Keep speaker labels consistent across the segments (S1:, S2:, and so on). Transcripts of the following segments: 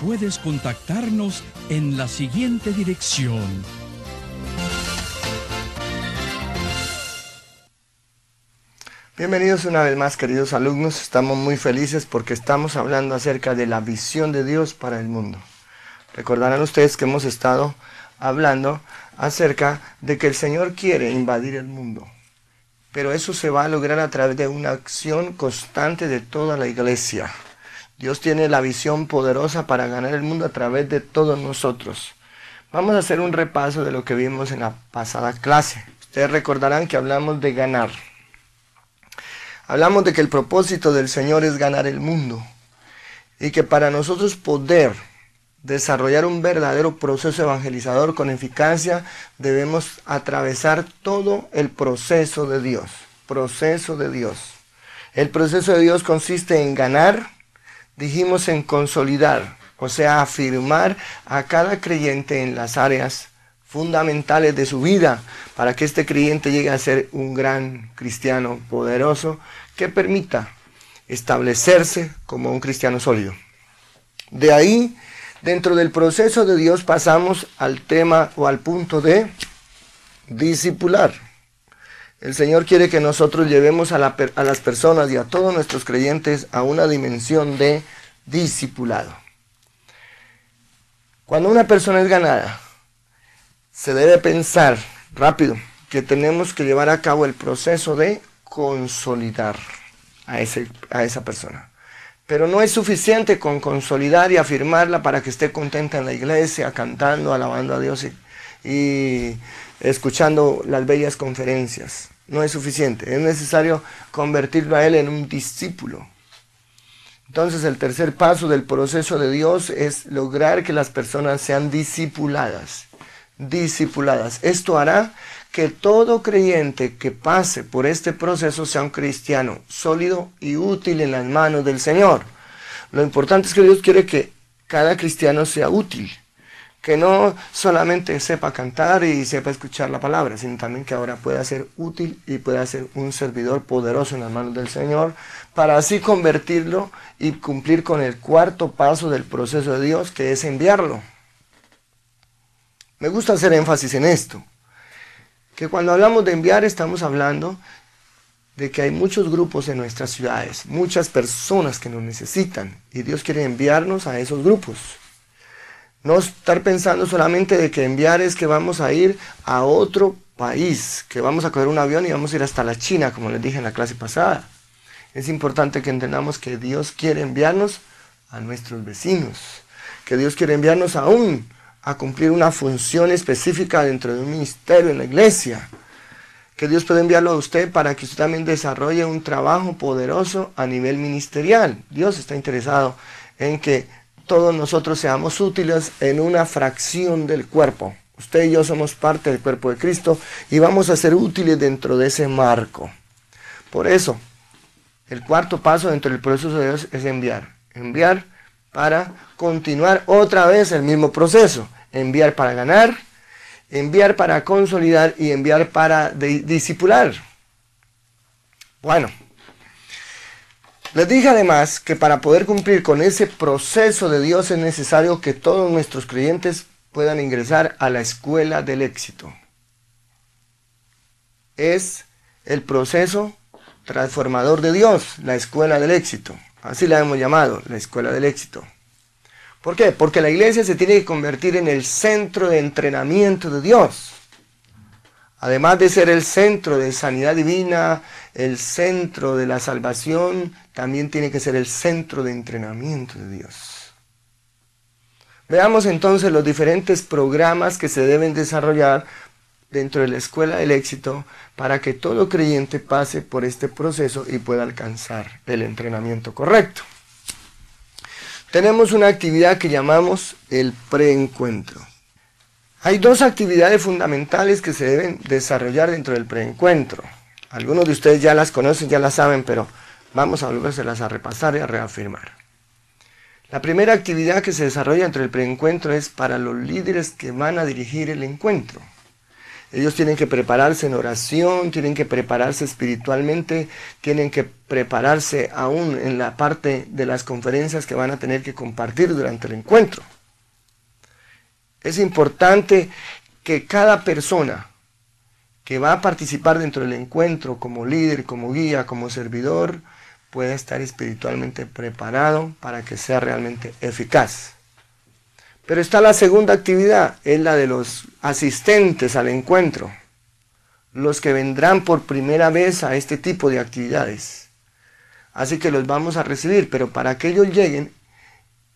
S1: puedes contactarnos en la siguiente dirección.
S2: Bienvenidos una vez más queridos alumnos, estamos muy felices porque estamos hablando acerca de la visión de Dios para el mundo. Recordarán ustedes que hemos estado hablando acerca de que el Señor quiere invadir el mundo, pero eso se va a lograr a través de una acción constante de toda la iglesia. Dios tiene la visión poderosa para ganar el mundo a través de todos nosotros. Vamos a hacer un repaso de lo que vimos en la pasada clase. Ustedes recordarán que hablamos de ganar. Hablamos de que el propósito del Señor es ganar el mundo y que para nosotros poder desarrollar un verdadero proceso evangelizador con eficacia debemos atravesar todo el proceso de Dios. Proceso de Dios. El proceso de Dios consiste en ganar, dijimos en consolidar, o sea, afirmar a cada creyente en las áreas fundamentales de su vida para que este creyente llegue a ser un gran cristiano poderoso que permita establecerse como un cristiano sólido. De ahí, dentro del proceso de Dios pasamos al tema o al punto de discipular. El Señor quiere que nosotros llevemos a, las personas y a todos nuestros creyentes a una dimensión de discipulado. Cuando una persona es ganada, se debe pensar rápido que tenemos que llevar a cabo el proceso de consolidar a, a esa persona. Pero no es suficiente con consolidar y afirmarla para que esté contenta en la iglesia, cantando, alabando a Dios y escuchando las bellas conferencias no es suficiente. Es necesario convertirlo a Él en un discípulo. Entonces el tercer paso del proceso de Dios es lograr que las personas sean discipuladas. Discipuladas. Esto hará que todo creyente que pase por este proceso sea un cristiano sólido y útil en las manos del Señor. Lo importante es que Dios quiere que cada cristiano sea útil que no solamente sepa cantar y sepa escuchar la palabra, sino también que ahora pueda ser útil y pueda ser un servidor poderoso en las manos del Señor, para así convertirlo y cumplir con el cuarto paso del proceso de Dios, que es enviarlo. Me gusta hacer énfasis en esto, que cuando hablamos de enviar estamos hablando de que hay muchos grupos en nuestras ciudades, muchas personas que nos necesitan, y Dios quiere enviarnos a esos grupos. No estar pensando solamente de que enviar es que vamos a ir a otro país, que vamos a coger un avión y vamos a ir hasta la China, como les dije en la clase pasada. Es importante que entendamos que Dios quiere enviarnos a nuestros vecinos, que Dios quiere enviarnos aún a cumplir una función específica dentro de un ministerio en la iglesia, que Dios puede enviarlo a usted para que usted también desarrolle un trabajo poderoso a nivel ministerial. Dios está interesado en que todos nosotros seamos útiles en una fracción del cuerpo. Usted y yo somos parte del cuerpo de Cristo y vamos a ser útiles dentro de ese marco. Por eso, el cuarto paso dentro del proceso de Dios es enviar. Enviar para continuar otra vez el mismo proceso. Enviar para ganar, enviar para consolidar y enviar para discipular. Bueno, les dije además que para poder cumplir con ese proceso de Dios es necesario que todos nuestros creyentes puedan ingresar a la escuela del éxito. Es el proceso transformador de Dios, la escuela del éxito. Así la hemos llamado, la escuela del éxito. ¿Por qué? Porque la iglesia se tiene que convertir en el centro de entrenamiento de Dios. Además de ser el centro de sanidad divina, el centro de la salvación, también tiene que ser el centro de entrenamiento de Dios. Veamos entonces los diferentes programas que se deben desarrollar dentro de la escuela del éxito para que todo creyente pase por este proceso y pueda alcanzar el entrenamiento correcto. Tenemos una actividad que llamamos el preencuentro. Hay dos actividades fundamentales que se deben desarrollar dentro del preencuentro. Algunos de ustedes ya las conocen, ya las saben, pero vamos a volvérselas a repasar y a reafirmar. La primera actividad que se desarrolla entre el preencuentro es para los líderes que van a dirigir el encuentro. Ellos tienen que prepararse en oración, tienen que prepararse espiritualmente, tienen que prepararse aún en la parte de las conferencias que van a tener que compartir durante el encuentro. Es importante que cada persona que va a participar dentro del encuentro como líder, como guía, como servidor, puede estar espiritualmente preparado para que sea realmente eficaz. Pero está la segunda actividad, es la de los asistentes al encuentro, los que vendrán por primera vez a este tipo de actividades. Así que los vamos a recibir, pero para que ellos lleguen,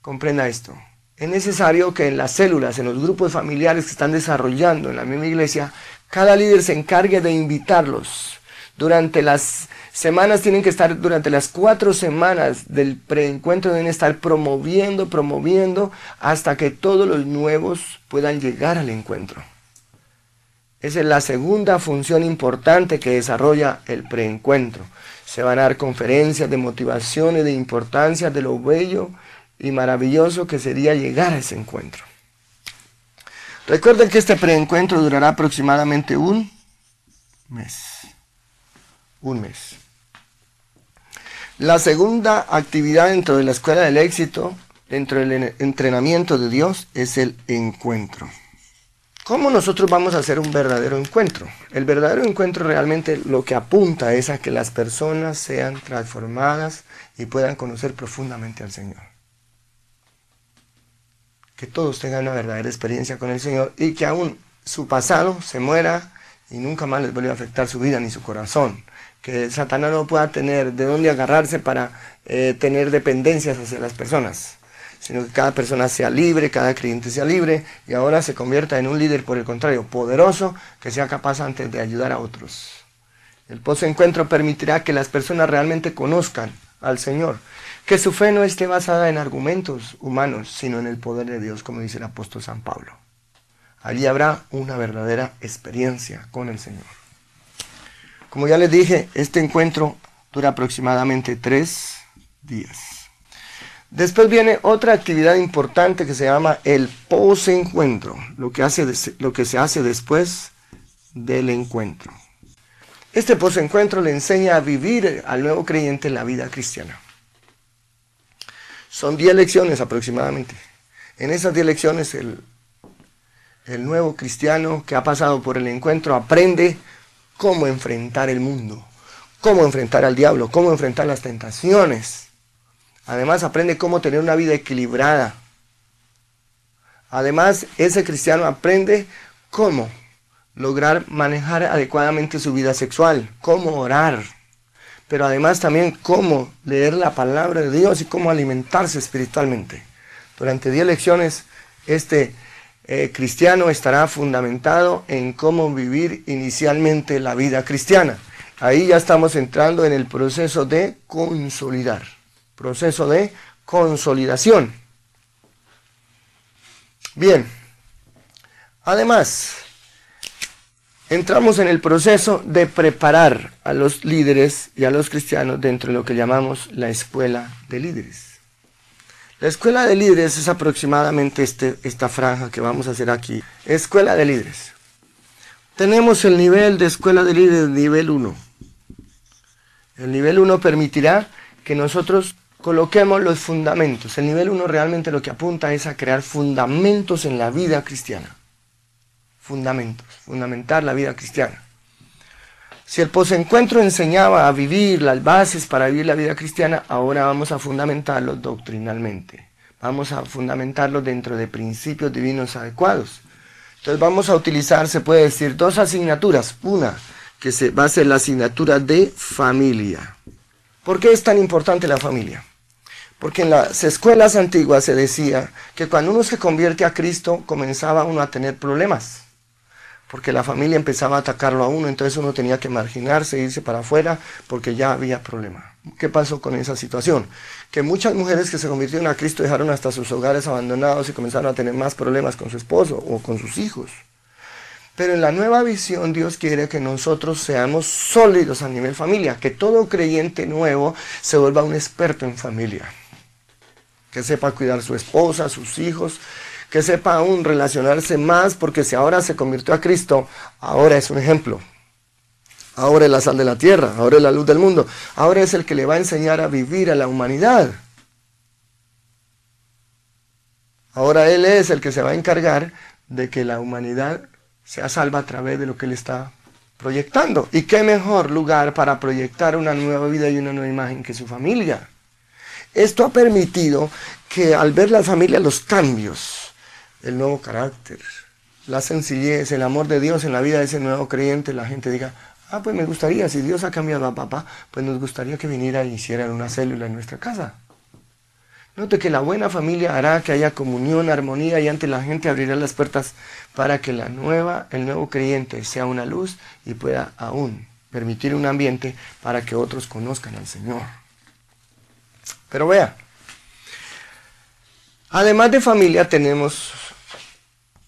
S2: comprenda esto. Es necesario que en las células, en los grupos familiares que están desarrollando en la misma iglesia, cada líder se encargue de invitarlos durante las semanas tienen que estar, durante las cuatro semanas del preencuentro deben estar promoviendo, promoviendo, hasta que todos los nuevos puedan llegar al encuentro. Esa es la segunda función importante que desarrolla el preencuentro. Se van a dar conferencias de motivación y de importancia de lo bello y maravilloso que sería llegar a ese encuentro. Recuerden que este preencuentro durará aproximadamente un mes. Un mes. La segunda actividad dentro de la escuela del éxito, dentro del entrenamiento de Dios, es el encuentro. ¿Cómo nosotros vamos a hacer un verdadero encuentro? El verdadero encuentro realmente lo que apunta es a que las personas sean transformadas y puedan conocer profundamente al Señor. Que todos tengan una verdadera experiencia con el Señor y que aún su pasado se muera y nunca más les vuelva a afectar su vida ni su corazón que Satanás no pueda tener de dónde agarrarse para eh, tener dependencias hacia las personas, sino que cada persona sea libre, cada creyente sea libre y ahora se convierta en un líder, por el contrario, poderoso, que sea capaz antes de ayudar a otros. El post-encuentro permitirá que las personas realmente conozcan al Señor, que su fe no esté basada en argumentos humanos, sino en el poder de Dios, como dice el apóstol San Pablo. Allí habrá una verdadera experiencia con el Señor. Como ya les dije, este encuentro dura aproximadamente tres días. Después viene otra actividad importante que se llama el post-encuentro, lo, que lo que se hace después del encuentro. Este post-encuentro le enseña a vivir al nuevo creyente la vida cristiana. Son 10 lecciones aproximadamente. En esas 10 lecciones el, nuevo cristiano que ha pasado por el encuentro aprende cómo enfrentar el mundo, cómo enfrentar al diablo, cómo enfrentar las tentaciones. Además aprende cómo tener una vida equilibrada. Además, ese cristiano aprende cómo lograr manejar adecuadamente su vida sexual, cómo orar, pero además también cómo leer la palabra de Dios y cómo alimentarse espiritualmente. Durante 10 lecciones, este eh, cristiano estará fundamentado en cómo vivir inicialmente la vida cristiana. Ahí ya estamos entrando en el proceso de consolidar, proceso de consolidación. Bien, además, entramos en el proceso de preparar a los líderes y a los cristianos dentro de lo que llamamos la escuela de líderes. La escuela de líderes es aproximadamente este, esta franja que vamos a hacer aquí. Escuela de líderes. Tenemos el nivel de escuela de líderes nivel 1. El nivel 1 permitirá que nosotros coloquemos los fundamentos. El nivel 1 realmente lo que apunta es a crear fundamentos en la vida cristiana. Fundamentos, fundamentar la vida cristiana. Si el posencuentro enseñaba a vivir las bases para vivir la vida cristiana, ahora vamos a fundamentarlo doctrinalmente. Vamos a fundamentarlo dentro de principios divinos adecuados. Entonces vamos a utilizar, se puede decir, dos asignaturas. Una, que se va a ser la asignatura de familia. ¿Por qué es tan importante la familia? Porque en las escuelas antiguas se decía que cuando uno se convierte a Cristo comenzaba uno a tener problemas. Porque la familia empezaba a atacarlo a uno, entonces uno tenía que marginarse, irse para afuera, porque ya había problema. ¿Qué pasó con esa situación? Que muchas mujeres que se convirtieron a Cristo dejaron hasta sus hogares abandonados y comenzaron a tener más problemas con su esposo o con sus hijos. Pero en la nueva visión Dios quiere que nosotros seamos sólidos a nivel familia, que todo creyente nuevo se vuelva un experto en familia, que sepa cuidar a su esposa, a sus hijos, que sepa aún relacionarse más, porque si ahora se convirtió a Cristo, ahora es un ejemplo. Ahora es la sal de la tierra, ahora es la luz del mundo, ahora es el que le va a enseñar a vivir a la humanidad. Ahora Él es el que se va a encargar de que la humanidad sea salva a través de lo que Él está proyectando. ¿Y qué mejor lugar para proyectar una nueva vida y una nueva imagen que su familia? Esto ha permitido que al ver la familia los cambios, el nuevo carácter, la sencillez, el amor de Dios en la vida de ese nuevo creyente, la gente diga, ah, pues me gustaría, si Dios ha cambiado a papá, pues nos gustaría que viniera y hiciera una célula en nuestra casa. Note que la buena familia hará que haya comunión, armonía y ante la gente abrirá las puertas para que la nueva, el nuevo creyente sea una luz y pueda aún permitir un ambiente para que otros conozcan al Señor. Pero vea, además de familia tenemos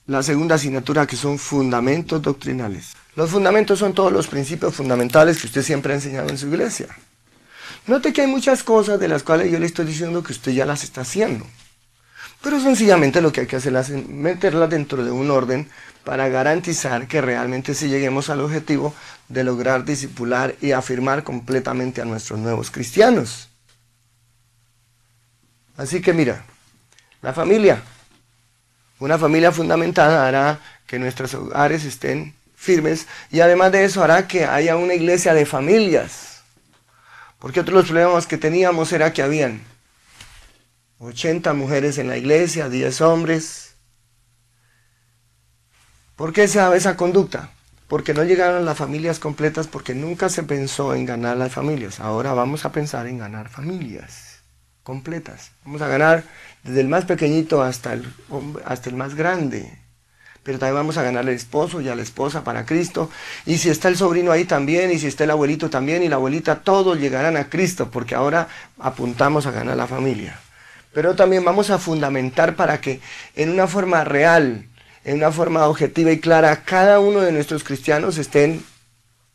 S2: la segunda asignatura que son fundamentos doctrinales. Los fundamentos son todos los principios fundamentales que usted siempre ha enseñado en su iglesia. Note que hay muchas cosas de las cuales yo le estoy diciendo que usted ya las está haciendo. Pero sencillamente lo que hay que hacer es meterlas dentro de un orden para garantizar que realmente si lleguemos al objetivo de lograr disipular y afirmar completamente a nuestros nuevos cristianos. Así que mira, la familia, una familia fundamentada hará que nuestros hogares estén firmes y además de eso hará que haya una iglesia de familias porque otro de los problemas que teníamos era que habían 80 mujeres en la iglesia, 10 hombres. ¿Por qué esa, esa conducta? Porque no llegaron las familias completas, porque nunca se pensó en ganar las familias. Ahora vamos a pensar en ganar familias completas. Vamos a ganar desde el más pequeñito hasta el, hasta el más grande pero también vamos a ganar al esposo y a la esposa para Cristo. Y si está el sobrino ahí también, y si está el abuelito también, y la abuelita, todos llegarán a Cristo, porque ahora apuntamos a ganar la familia. Pero también vamos a fundamentar para que en una forma real, en una forma objetiva y clara, cada uno de nuestros cristianos estén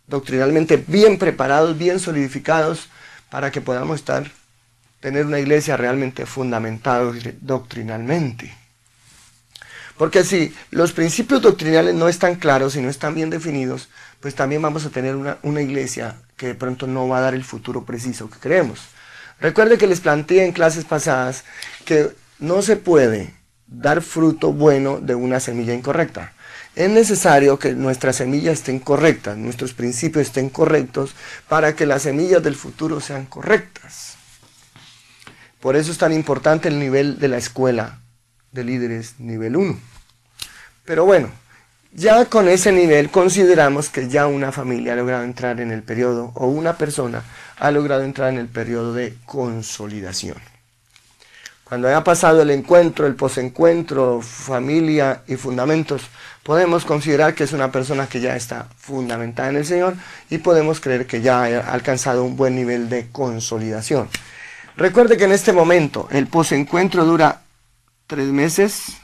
S2: doctrinalmente bien preparados, bien solidificados, para que podamos estar, tener una iglesia realmente fundamentada doctrinalmente. Porque si los principios doctrinales no están claros y no están bien definidos, pues también vamos a tener una, iglesia que de pronto no va a dar el futuro preciso que creemos. Recuerde que les planteé en clases pasadas que no se puede dar fruto bueno de una semilla incorrecta. Es necesario que nuestras semillas estén correctas, nuestros principios estén correctos para que las semillas del futuro sean correctas. Por eso es tan importante el nivel de la escuela de líderes nivel 1. Pero bueno, ya con ese nivel consideramos que ya una familia ha logrado entrar en el periodo, o una persona ha logrado entrar en el periodo de consolidación. Cuando haya pasado el encuentro, el posencuentro, familia y fundamentos, podemos considerar que es una persona que ya está fundamentada en el Señor y podemos creer que ya ha alcanzado un buen nivel de consolidación. Recuerde que en este momento el posencuentro dura tres meses,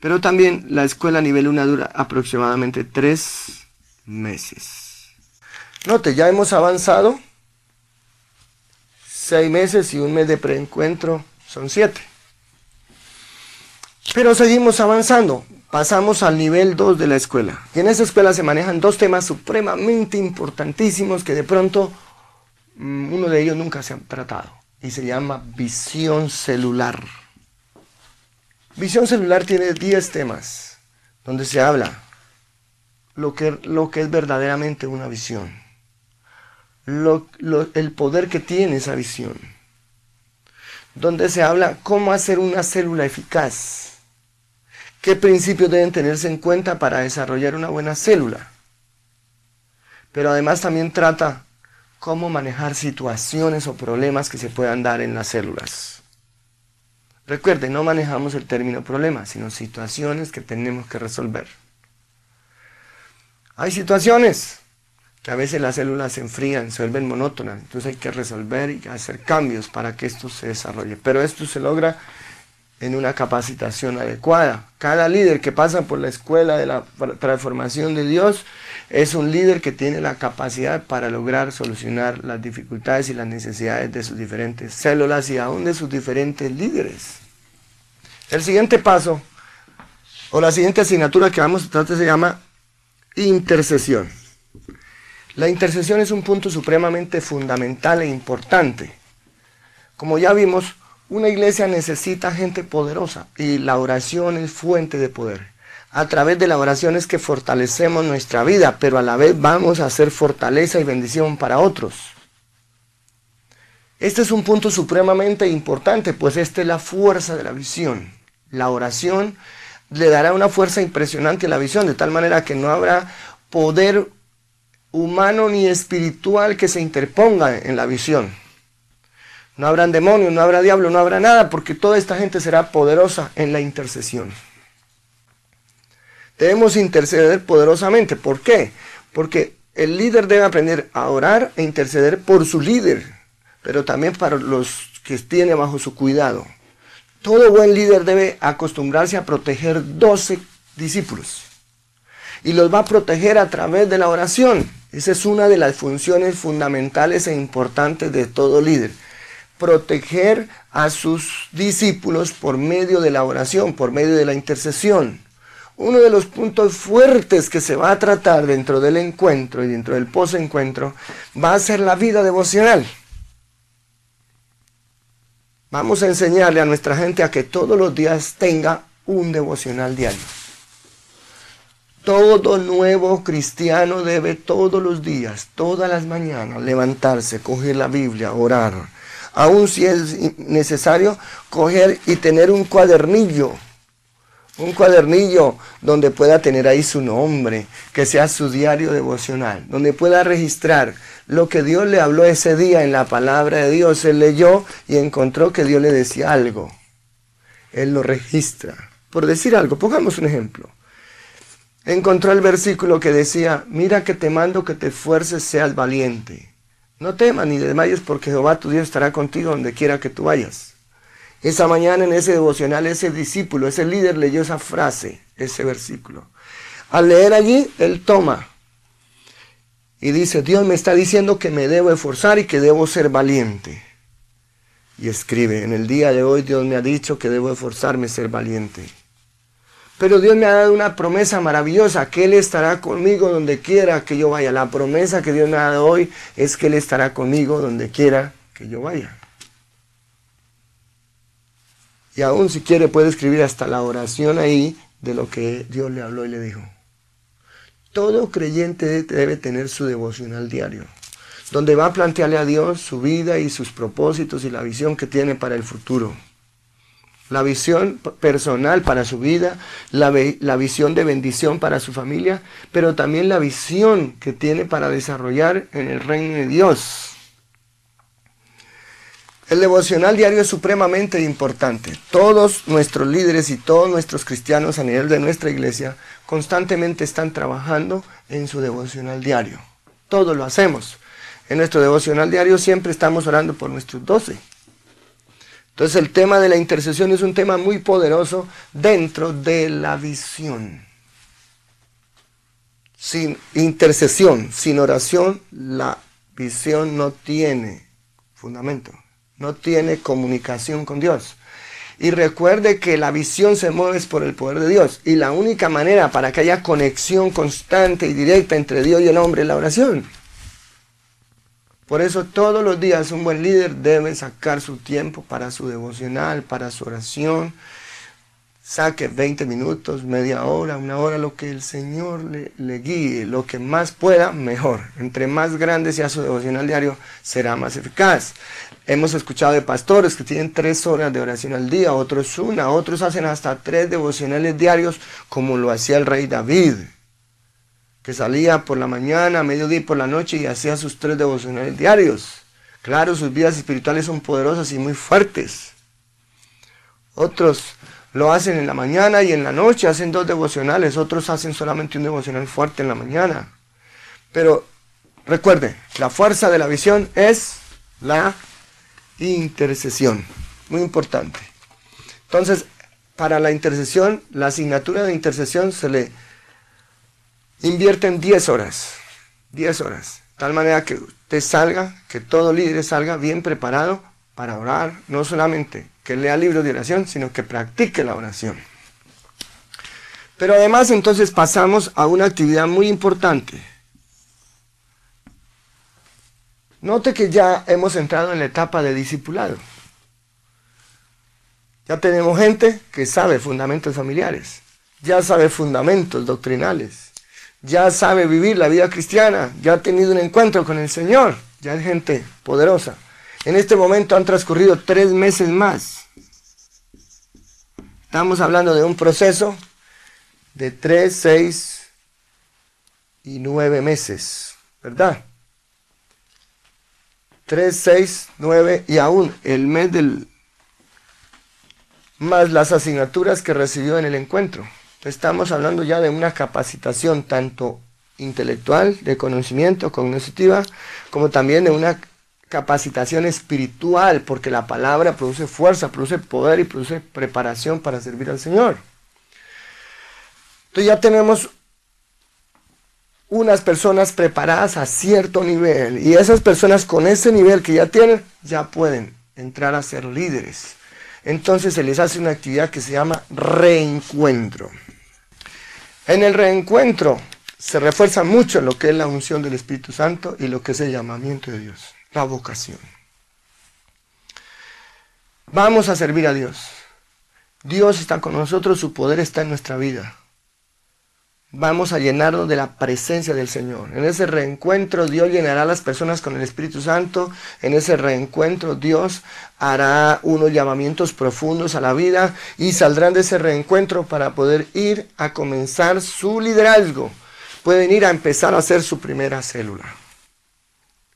S2: pero también la escuela nivel 1 dura aproximadamente tres meses. Note, ya hemos avanzado. Seis meses y un mes de preencuentro son siete. Pero seguimos avanzando. Pasamos al nivel 2 de la escuela. Y en esa escuela se manejan dos temas supremamente importantísimos que de pronto mm, uno de ellos nunca se ha tratado. Y se llama visión celular. Visión celular tiene 10 temas donde se habla lo que, lo que es verdaderamente una visión, el poder que tiene esa visión, donde se habla cómo hacer una célula eficaz, qué principios deben tenerse en cuenta para desarrollar una buena célula, pero además también trata cómo manejar situaciones o problemas que se puedan dar en las células. Recuerde, no manejamos el término problema, sino situaciones que tenemos que resolver. Hay situaciones que a veces las células se enfrían, se vuelven monótonas, entonces hay que resolver y hacer cambios para que esto se desarrolle. Pero esto se logra en una capacitación adecuada. Cada líder que pasa por la escuela de la transformación de Dios es un líder que tiene la capacidad para lograr solucionar las dificultades y las necesidades de sus diferentes células y aún de sus diferentes líderes. El siguiente paso, o la siguiente asignatura que vamos a tratar se llama intercesión. La intercesión es un punto supremamente fundamental e importante. Como ya vimos, una iglesia necesita gente poderosa y la oración es fuente de poder. A través de la oración es que fortalecemos nuestra vida, pero a la vez vamos a hacer fortaleza y bendición para otros. Este es un punto supremamente importante, pues esta es la fuerza de la visión. La oración le dará una fuerza impresionante a la visión, de tal manera que no habrá poder humano ni espiritual que se interponga en la visión. No habrán demonios, no habrá diablo, no habrá nada, porque toda esta gente será poderosa en la intercesión. Debemos interceder poderosamente. ¿Por qué? Porque el líder debe aprender a orar e interceder por su líder, pero también para los que tiene bajo su cuidado. Todo buen líder debe acostumbrarse a proteger 12 discípulos. Y los va a proteger a través de la oración. Esa es una de las funciones fundamentales e importantes de todo líder proteger a sus discípulos por medio de la oración, por medio de la intercesión. Uno de los puntos fuertes que se va a tratar dentro del encuentro y dentro del posencuentro va a ser la vida devocional. Vamos a enseñarle a nuestra gente a que todos los días tenga un devocional diario. Todo nuevo cristiano debe todos los días, todas las mañanas, levantarse, coger la Biblia, orar, aún si es necesario, coger y tener un cuadernillo. Un cuadernillo donde pueda tener ahí su nombre, que sea su diario devocional, donde pueda registrar lo que Dios le habló ese día en la palabra de Dios. Él leyó y encontró que Dios le decía algo. Él lo registra. Por decir algo, pongamos un ejemplo. Encontró el versículo que decía, mira que te mando que te esfuerces, seas valiente. No temas ni desmayes porque Jehová tu Dios estará contigo donde quiera que tú vayas. Esa mañana en ese devocional, ese discípulo, ese líder leyó esa frase, ese versículo. Al leer allí, él toma y dice, Dios me está diciendo que me debo esforzar y que debo ser valiente. Y escribe, en el día de hoy Dios me ha dicho que debo esforzarme y ser valiente. Pero Dios me ha dado una promesa maravillosa, que Él estará conmigo donde quiera que yo vaya. La promesa que Dios me ha dado hoy es que Él estará conmigo donde quiera que yo vaya. Y aún si quiere puede escribir hasta la oración ahí de lo que Dios le habló y le dijo. Todo creyente debe tener su devocional diario, donde va a plantearle a Dios su vida y sus propósitos y la visión que tiene para el futuro la visión personal para su vida, la, visión de bendición para su familia, pero también la visión que tiene para desarrollar en el reino de Dios. El devocional diario es supremamente importante. Todos nuestros líderes y todos nuestros cristianos a nivel de nuestra iglesia constantemente están trabajando en su devocional diario. Todos lo hacemos. En nuestro devocional diario siempre estamos orando por nuestros doce entonces el tema de la intercesión es un tema muy poderoso dentro de la visión. Sin intercesión, sin oración, la visión no tiene fundamento, no tiene comunicación con Dios. Y recuerde que la visión se mueve por el poder de Dios. Y la única manera para que haya conexión constante y directa entre Dios y el hombre es la oración. Por eso todos los días un buen líder debe sacar su tiempo para su devocional, para su oración. Saque 20 minutos, media hora, una hora, lo que el Señor le, guíe, lo que más pueda, mejor. Entre más grande sea su devocional diario, será más eficaz. Hemos escuchado de pastores que tienen tres horas de oración al día, otros una, otros hacen hasta tres devocionales diarios, como lo hacía el rey David que salía por la mañana, mediodía y por la noche y hacía sus tres devocionales diarios. Claro, sus vidas espirituales son poderosas y muy fuertes. Otros lo hacen en la mañana y en la noche, hacen dos devocionales, otros hacen solamente un devocional fuerte en la mañana. Pero recuerde, la fuerza de la visión es la intercesión. Muy importante. Entonces, para la intercesión, la asignatura de intercesión se le invierte en 10 horas. 10 horas. Tal manera que usted salga, que todo líder salga bien preparado para orar, no solamente que lea libros de oración, sino que practique la oración. Pero además entonces pasamos a una actividad muy importante. Note que ya hemos entrado en la etapa de discipulado. Ya tenemos gente que sabe fundamentos familiares, ya sabe fundamentos doctrinales, ya sabe vivir la vida cristiana, ya ha tenido un encuentro con el Señor, ya es gente poderosa. En este momento han transcurrido tres meses más. Estamos hablando de un proceso de tres, seis y nueve meses, ¿verdad? Tres, seis, nueve y aún el mes del... más las asignaturas que recibió en el encuentro. Estamos hablando ya de una capacitación tanto intelectual, de conocimiento, cognitiva, como también de una capacitación espiritual, porque la palabra produce fuerza, produce poder y produce preparación para servir al Señor. Entonces ya tenemos unas personas preparadas a cierto nivel y esas personas con ese nivel que ya tienen ya pueden entrar a ser líderes. Entonces se les hace una actividad que se llama reencuentro. En el reencuentro se refuerza mucho lo que es la unción del Espíritu Santo y lo que es el llamamiento de Dios la vocación. Vamos a servir a Dios. Dios está con nosotros, su poder está en nuestra vida. Vamos a llenarnos de la presencia del Señor. En ese reencuentro Dios llenará a las personas con el Espíritu Santo. En ese reencuentro Dios hará unos llamamientos profundos a la vida y saldrán de ese reencuentro para poder ir a comenzar su liderazgo. Pueden ir a empezar a hacer su primera célula.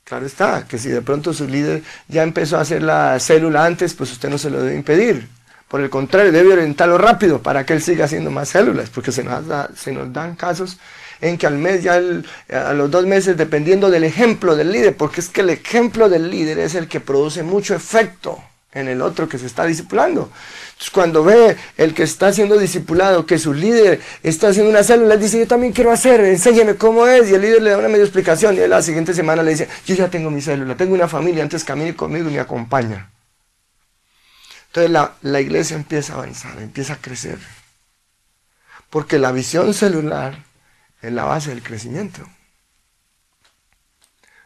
S2: Claro está, que si de pronto su líder ya empezó a hacer la célula antes, pues usted no se lo debe impedir. Por el contrario, debe orientarlo rápido para que él siga haciendo más células, porque se nos, se nos dan casos en que al mes, ya a los dos meses, dependiendo del ejemplo del líder, porque es que el ejemplo del líder es el que produce mucho efecto en el otro que se está discipulando. Entonces, cuando ve el que está siendo discipulado, que su líder está haciendo una célula, él dice, yo también quiero hacer, enséñeme cómo es. Y el líder le da una media explicación y él la siguiente semana le dice, yo ya tengo mi célula, tengo una familia, antes camine conmigo y me acompaña. Entonces la, la iglesia empieza a avanzar, empieza a crecer. Porque la visión celular es la base del crecimiento.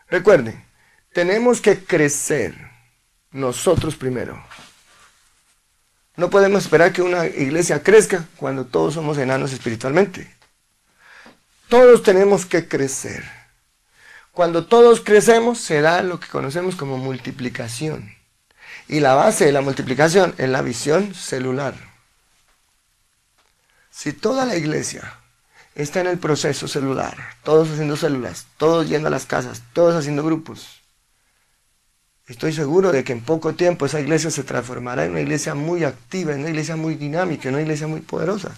S2: Recuerden, tenemos que crecer nosotros primero. No podemos esperar que una iglesia crezca cuando todos somos enanos espiritualmente. Todos tenemos que crecer. Cuando todos crecemos se da lo que conocemos como multiplicación. Y la base de la multiplicación es la visión celular. Si toda la iglesia está en el proceso celular, todos haciendo células, todos yendo a las casas, todos haciendo grupos, Estoy seguro de que en poco tiempo esa iglesia se transformará en una iglesia muy activa, en una iglesia muy dinámica, en una iglesia muy poderosa.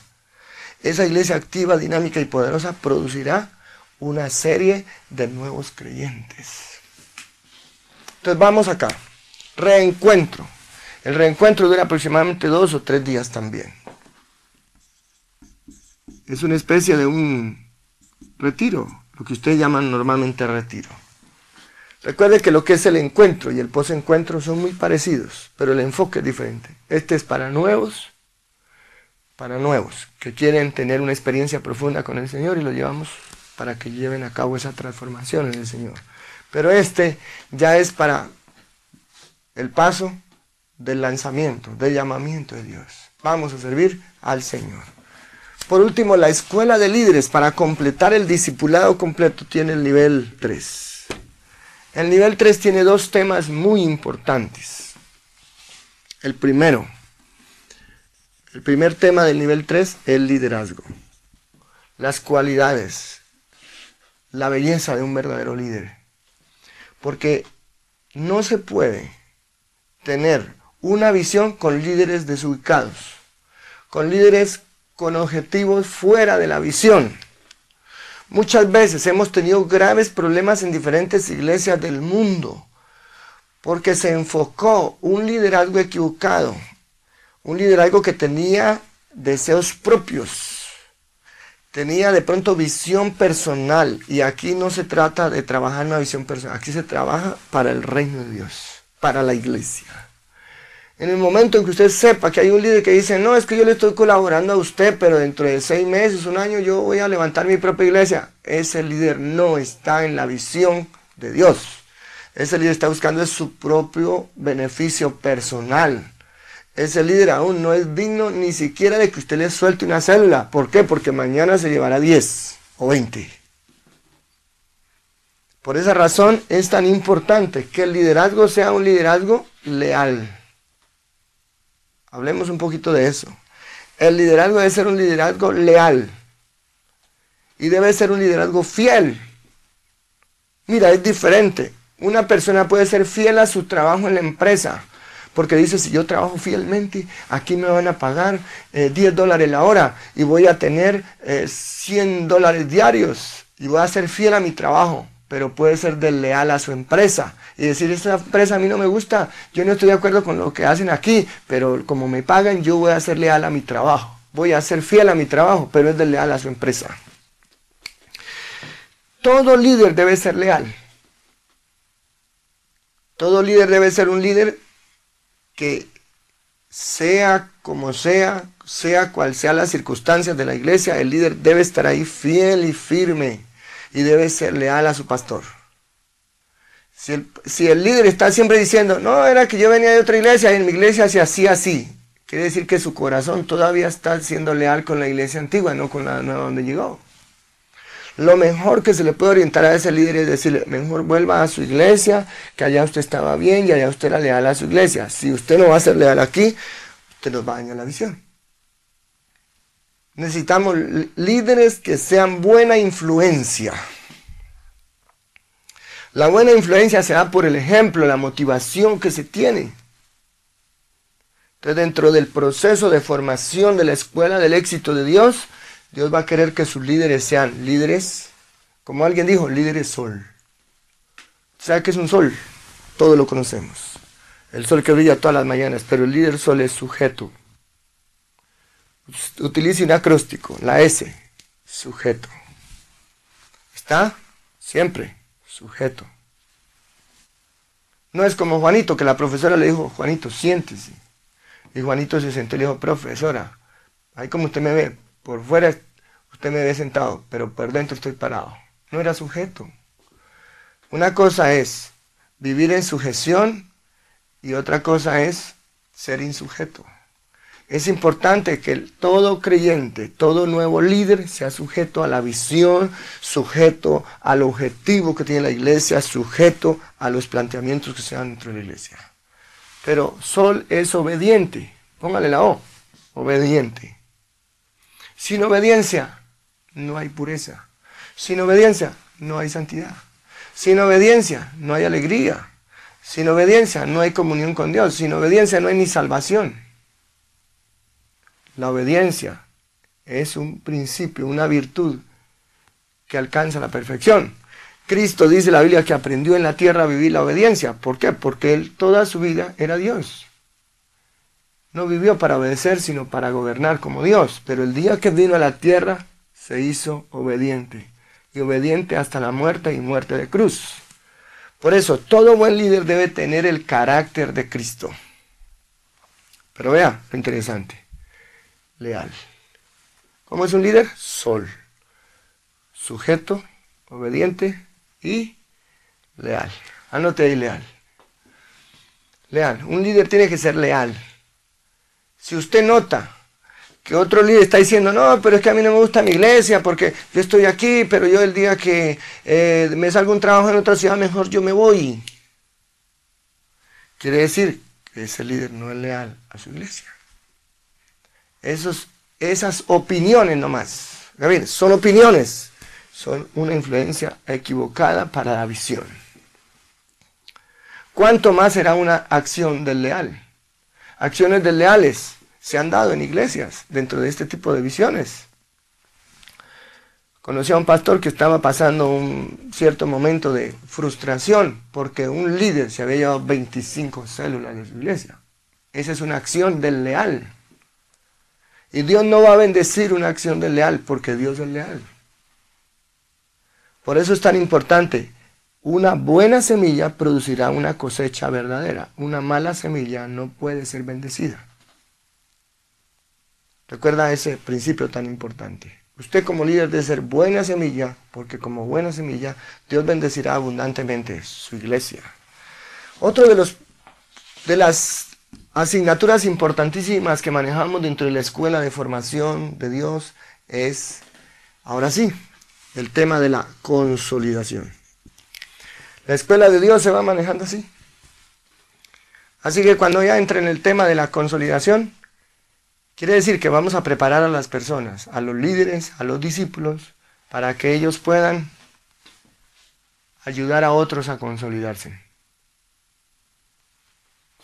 S2: Esa iglesia activa, dinámica y poderosa producirá una serie de nuevos creyentes. Entonces vamos acá. Reencuentro. El reencuentro dura aproximadamente dos o tres días también. Es una especie de un retiro, lo que ustedes llaman normalmente retiro. Recuerde que lo que es el encuentro y el posencuentro son muy parecidos, pero el enfoque es diferente. Este es para nuevos, para nuevos, que quieren tener una experiencia profunda con el Señor y lo llevamos para que lleven a cabo esa transformación en el Señor. Pero este ya es para el paso del lanzamiento, del llamamiento de Dios. Vamos a servir al Señor. Por último, la escuela de líderes para completar el discipulado completo tiene el nivel 3. El nivel 3 tiene dos temas muy importantes. El primero, el primer tema del nivel 3 es el liderazgo. Las cualidades, la belleza de un verdadero líder. Porque no se puede tener una visión con líderes desubicados, con líderes con objetivos fuera de la visión. Muchas veces hemos tenido graves problemas en diferentes iglesias del mundo porque se enfocó un liderazgo equivocado, un liderazgo que tenía deseos propios, tenía de pronto visión personal y aquí no se trata de trabajar una visión personal, aquí se trabaja para el reino de Dios, para la iglesia. En el momento en que usted sepa que hay un líder que dice, no, es que yo le estoy colaborando a usted, pero dentro de seis meses, un año, yo voy a levantar mi propia iglesia, ese líder no está en la visión de Dios. Ese líder está buscando su propio beneficio personal. Ese líder aún no es digno ni siquiera de que usted le suelte una célula. ¿Por qué? Porque mañana se llevará 10 o 20. Por esa razón es tan importante que el liderazgo sea un liderazgo leal. Hablemos un poquito de eso. El liderazgo debe ser un liderazgo leal. Y debe ser un liderazgo fiel. Mira, es diferente. Una persona puede ser fiel a su trabajo en la empresa, porque dice, si yo trabajo fielmente, aquí me van a pagar 10 eh, dólares la hora y voy a tener 100 eh, dólares diarios y voy a ser fiel a mi trabajo, pero puede ser desleal a su empresa y decir, esta empresa a mí no me gusta, yo no estoy de acuerdo con lo que hacen aquí, pero como me pagan, yo voy a ser leal a mi trabajo, voy a ser fiel a mi trabajo, pero es desleal a su empresa. Todo líder debe ser leal. Todo líder debe ser un líder que sea como sea, sea cual sea las circunstancias de la iglesia, el líder debe estar ahí fiel y firme y debe ser leal a su pastor. Si el, líder está siempre diciendo, no, era que yo venía de otra iglesia y en mi iglesia se hacía así, quiere decir que su corazón todavía está siendo leal con la iglesia antigua, no con la nueva donde llegó. Lo mejor que se le puede orientar a ese líder es decirle, mejor vuelva a su iglesia, que allá usted estaba bien y allá usted era leal a su iglesia. Si usted no va a ser leal aquí, usted nos va a dañar la visión. Necesitamos líderes que sean buena influencia. La buena influencia se da por el ejemplo, la motivación que se tiene. Entonces, dentro del proceso de formación de la escuela del éxito de Dios, Dios va a querer que sus líderes sean líderes, como alguien dijo, líderes sol. ¿Sabe qué es un sol? Todos lo conocemos. El sol que brilla todas las mañanas, pero el líder sol es sujeto. Utilice un acróstico, la S, sujeto. ¿Está? Siempre, sujeto. No es como Juanito, que la profesora le dijo, Juanito, siéntese. Y Juanito se sentó y le dijo, profesora, ahí como usted me ve, por fuera usted me ve sentado, pero por dentro estoy parado. No era sujeto. Una cosa es vivir en sujeción y otra cosa es ser insujeto. Es importante que todo creyente, todo nuevo líder sea sujeto a la visión, sujeto al objetivo que tiene la iglesia, sujeto a los planteamientos que se dan dentro de la iglesia. Pero Sol es obediente. Póngale la O. Obediente. Sin obediencia no hay pureza. Sin obediencia no hay santidad. Sin obediencia no hay alegría. Sin obediencia no hay comunión con Dios. Sin obediencia no hay ni salvación. La obediencia es un principio, una virtud que alcanza la perfección. Cristo dice la Biblia que aprendió en la tierra a vivir la obediencia. ¿Por qué? Porque él toda su vida era Dios. No vivió para obedecer, sino para gobernar como Dios. Pero el día que vino a la tierra, se hizo obediente. Y obediente hasta la muerte y muerte de cruz. Por eso, todo buen líder debe tener el carácter de Cristo. Pero vea, lo interesante. Leal. ¿Cómo es un líder? Sol. Sujeto, obediente y leal. Anote ahí leal. Leal. Un líder tiene que ser leal. Si usted nota que otro líder está diciendo, no, pero es que a mí no me gusta mi iglesia porque yo estoy aquí, pero yo el día que eh, me salgo un trabajo en otra ciudad, mejor yo me voy. Quiere decir que ese líder no es leal a su iglesia. Esos, esas opiniones nomás, Gabriel, son opiniones, son una influencia equivocada para la visión. ¿Cuánto más será una acción del leal? acciones desleales se han dado en iglesias dentro de este tipo de visiones. Conocí a un pastor que estaba pasando un cierto momento de frustración porque un líder se había llevado 25 células de su iglesia. Esa es una acción desleal. Y Dios no va a bendecir una acción desleal porque Dios es leal. Por eso es tan importante. Una buena semilla producirá una cosecha verdadera. Una mala semilla no puede ser bendecida. Recuerda ese principio tan importante. Usted como líder debe ser buena semilla, porque como buena semilla Dios bendecirá abundantemente su iglesia. Otro de los de las asignaturas importantísimas que manejamos dentro de la escuela de formación de Dios es, ahora sí, el tema de la consolidación. La escuela de Dios se va manejando así. Así que cuando ya entre en el tema de la consolidación, quiere decir que vamos a preparar a las personas, a los líderes, a los discípulos, para que ellos puedan ayudar a otros a consolidarse.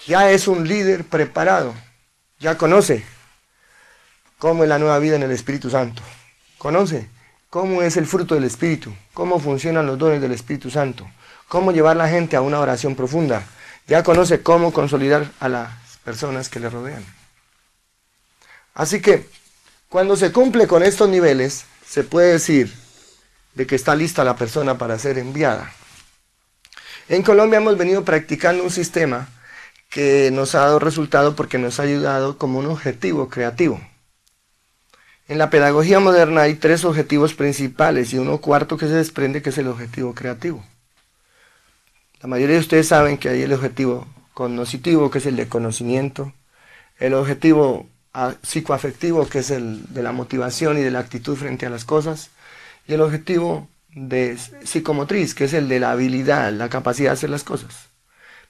S2: Ya es un líder preparado, ya conoce cómo es la nueva vida en el Espíritu Santo, conoce cómo es el fruto del Espíritu, cómo funcionan los dones del Espíritu Santo, cómo llevar a la gente a una oración profunda. Ya conoce cómo consolidar a las personas que le rodean. Así que, cuando se cumple con estos niveles, se puede decir de que está lista la persona para ser enviada. En Colombia hemos venido practicando un sistema que nos ha dado resultado porque nos ha ayudado como un objetivo creativo. En la pedagogía moderna hay tres objetivos principales y uno cuarto que se desprende que es el objetivo creativo. La mayoría de ustedes saben que hay el objetivo cognoscitivo que es el de conocimiento, el objetivo psicoafectivo que es el de la motivación y de la actitud frente a las cosas y el objetivo de psicomotriz que es el de la habilidad, la capacidad de hacer las cosas.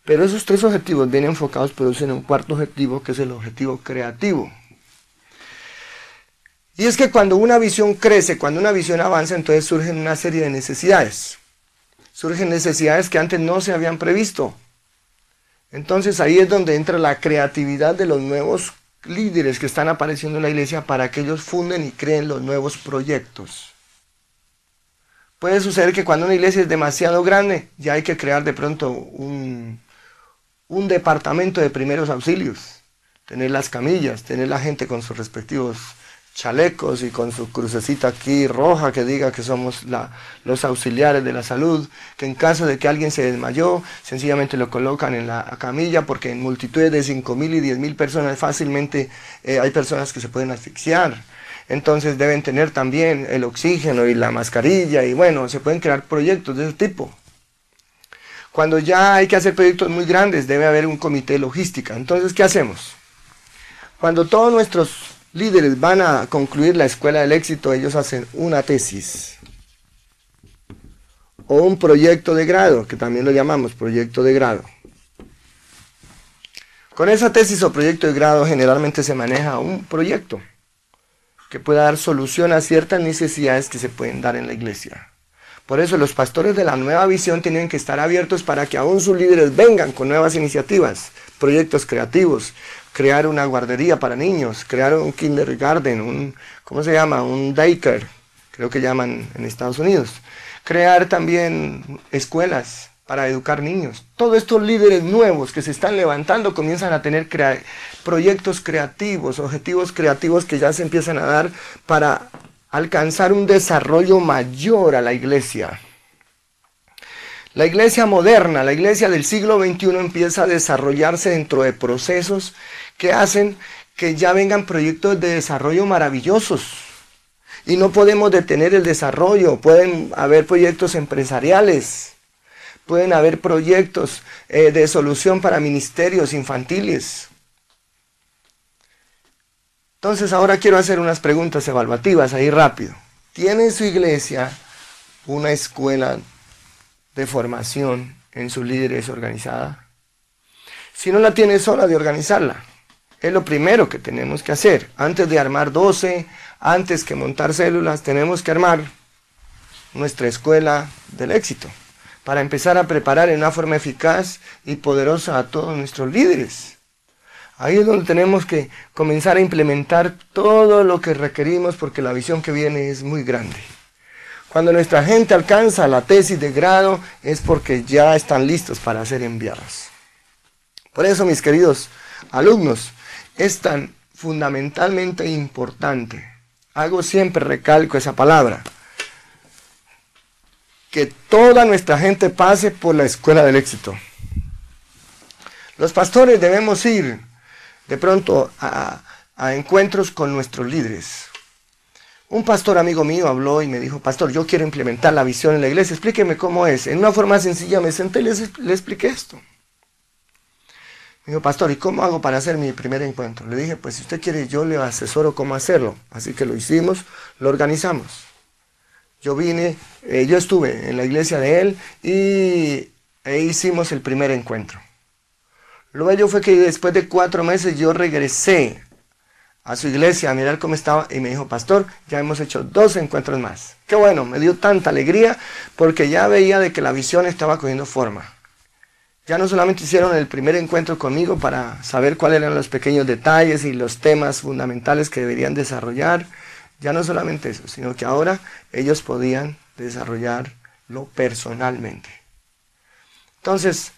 S2: Pero esos tres objetivos bien enfocados producen un cuarto objetivo que es el objetivo creativo. Y es que cuando una visión crece, cuando una visión avanza, entonces surgen una serie de necesidades. Surgen necesidades que antes no se habían previsto. Entonces ahí es donde entra la creatividad de los nuevos líderes que están apareciendo en la iglesia para que ellos funden y creen los nuevos proyectos. Puede suceder que cuando una iglesia es demasiado grande, ya hay que crear de pronto un, un departamento de primeros auxilios, tener las camillas, tener la gente con sus respectivos chalecos y con su crucecita aquí roja que diga que somos los auxiliares de la salud, que en caso de que alguien se desmayó, sencillamente lo colocan en la camilla porque en multitudes de 5.000 y 10.000 personas fácilmente eh, hay personas que se pueden asfixiar. Entonces deben tener también el oxígeno y la mascarilla y bueno, se pueden crear proyectos de ese tipo. Cuando ya hay que hacer proyectos muy grandes, debe haber un comité de logística. Entonces, ¿qué hacemos? Cuando todos nuestros líderes van a concluir la escuela del éxito, ellos hacen una tesis o un proyecto de grado, que también lo llamamos proyecto de grado. Con esa tesis o proyecto de grado generalmente se maneja un proyecto que pueda dar solución a ciertas necesidades que se pueden dar en la iglesia. Por eso los pastores de la nueva visión tienen que estar abiertos para que aún sus líderes vengan con nuevas iniciativas, proyectos creativos, crear una guardería para niños, crear un kindergarten, un, ¿cómo se llama? Un daycare, creo que llaman en Estados Unidos. Crear también escuelas para educar niños. Todos estos líderes nuevos que se están levantando comienzan a tener proyectos creativos, objetivos creativos que ya se empiezan a dar para alcanzar un desarrollo mayor a la iglesia. La iglesia moderna, la iglesia del siglo XXI empieza a desarrollarse dentro de procesos que hacen que ya vengan proyectos de desarrollo maravillosos. Y no podemos detener el desarrollo. Pueden haber proyectos empresariales, pueden haber proyectos eh, de solución para ministerios infantiles. Entonces ahora quiero hacer unas preguntas evaluativas ahí rápido. ¿Tiene su iglesia una escuela de formación en sus líderes organizada? Si no la tiene, es hora de organizarla. Es lo primero que tenemos que hacer. Antes de armar 12, antes que montar células, tenemos que armar nuestra escuela del éxito para empezar a preparar en una forma eficaz y poderosa a todos nuestros líderes. Ahí es donde tenemos que comenzar a implementar todo lo que requerimos porque la visión que viene es muy grande. Cuando nuestra gente alcanza la tesis de grado es porque ya están listos para ser enviados. Por eso, mis queridos alumnos, es tan fundamentalmente importante, hago siempre recalco esa palabra, que toda nuestra gente pase por la escuela del éxito. Los pastores debemos ir de pronto a, encuentros con nuestros líderes, un pastor amigo mío habló y me dijo, pastor, yo quiero implementar la visión en la iglesia, explíqueme cómo es. En una forma sencilla me senté y le, expliqué esto. Me dijo, pastor, ¿y cómo hago para hacer mi primer encuentro? Le dije, pues si usted quiere, yo le asesoro cómo hacerlo. Así que lo hicimos, lo organizamos. Yo vine, eh, yo estuve en la iglesia de él y e hicimos el primer encuentro. Lo bello fue que después de cuatro meses yo regresé a su iglesia a mirar cómo estaba y me dijo, pastor, ya hemos hecho dos encuentros más. Qué bueno, me dio tanta alegría porque ya veía de que la visión estaba cogiendo forma. Ya no solamente hicieron el primer encuentro conmigo para saber cuáles eran los pequeños detalles y los temas fundamentales que deberían desarrollar, ya no solamente eso, sino que ahora ellos podían desarrollarlo personalmente. Entonces,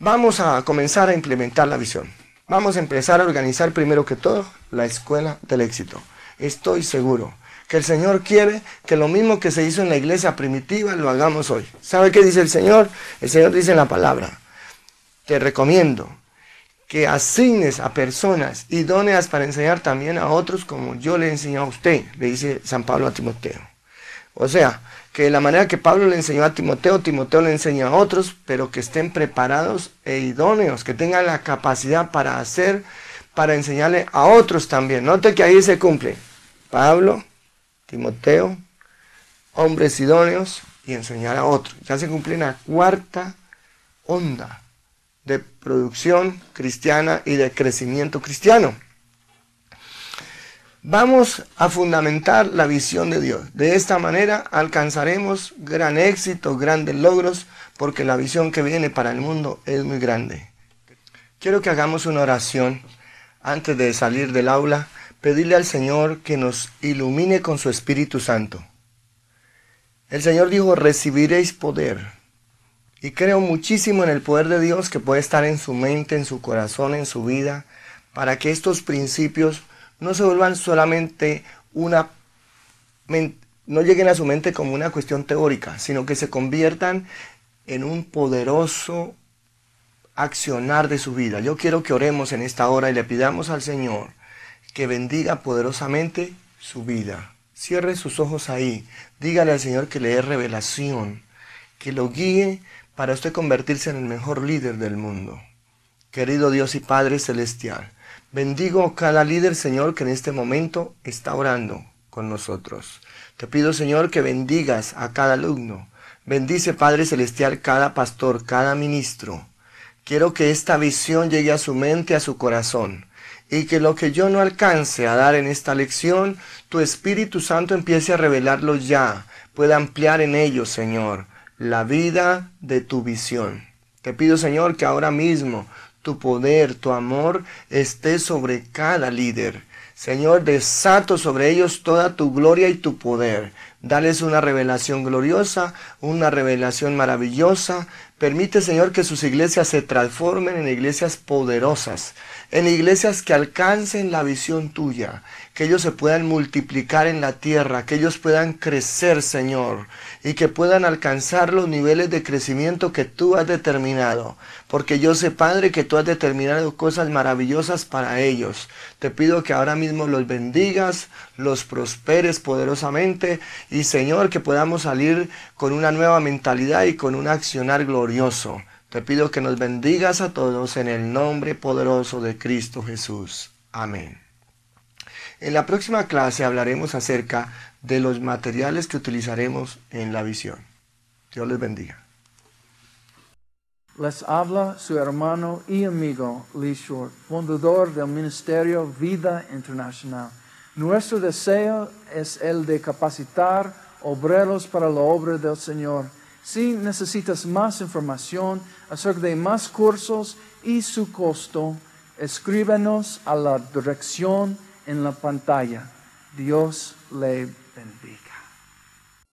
S2: vamos a comenzar a implementar la visión. Vamos a empezar a organizar primero que todo la escuela del éxito. Estoy seguro que el Señor quiere que lo mismo que se hizo en la iglesia primitiva lo hagamos hoy. ¿Sabe qué dice el Señor? El Señor dice en la palabra, te recomiendo que asignes a personas idóneas para enseñar también a otros como yo le enseñado a usted, le dice San Pablo a Timoteo. O sea, que de la manera que Pablo le enseñó a Timoteo, Timoteo le enseña a otros, pero que estén preparados e idóneos, que tengan la capacidad para hacer, para enseñarle a otros también. Note que ahí se cumple. Pablo, Timoteo, hombres idóneos y enseñar a otros. Ya se cumple una cuarta onda de producción cristiana y de crecimiento cristiano. Vamos a fundamentar la visión de Dios. De esta manera alcanzaremos gran éxito, grandes logros, porque la visión que viene para el mundo es muy grande. Quiero que hagamos una oración antes de salir del aula, pedirle al Señor que nos ilumine con su Espíritu Santo. El Señor dijo, recibiréis poder. Y creo muchísimo en el poder de Dios que puede estar en su mente, en su corazón, en su vida, para que estos principios no se vuelvan solamente una, no lleguen a su mente como una cuestión teórica, sino que se conviertan en un poderoso accionar de su vida. Yo quiero que oremos en esta hora y le pidamos al Señor que bendiga poderosamente su vida. Cierre sus ojos ahí. Dígale al Señor que le dé revelación, que lo guíe para usted convertirse en el mejor líder del mundo. Querido Dios y Padre Celestial, Bendigo cada líder, Señor, que en este momento está orando con nosotros. Te pido, Señor, que bendigas a cada alumno. Bendice, Padre Celestial, cada pastor, cada ministro. Quiero que esta visión llegue a su mente, a su corazón. Y que lo que yo no alcance a dar en esta lección, tu Espíritu Santo empiece a revelarlo ya. Pueda ampliar en ellos, Señor, la vida de tu visión. Te pido, Señor, que ahora mismo tu poder, tu amor esté sobre cada líder. Señor, desato sobre ellos toda tu gloria y tu poder. Dales una revelación gloriosa, una revelación maravillosa. Permite, Señor, que sus iglesias se transformen en iglesias poderosas, en iglesias que alcancen la visión tuya, que ellos se puedan multiplicar en la tierra, que ellos puedan crecer, Señor, y que puedan alcanzar los niveles de crecimiento que tú has determinado. Porque yo sé, Padre, que tú has determinado cosas maravillosas para ellos. Te pido que ahora mismo los bendigas, los prosperes poderosamente y, Señor, que podamos salir con una nueva mentalidad y con un accionar glorioso. Te pido que nos bendigas a todos en el nombre poderoso de Cristo Jesús. Amén. En la próxima clase hablaremos acerca de los materiales que utilizaremos en la visión. Dios les bendiga.
S3: Les habla su hermano y amigo Lee Short, fundador del Ministerio Vida Internacional. Nuestro deseo es el de capacitar obreros para la obra del Señor Si necesitas más información acerca de más cursos y su costo, escríbenos a la dirección en la pantalla. Dios le.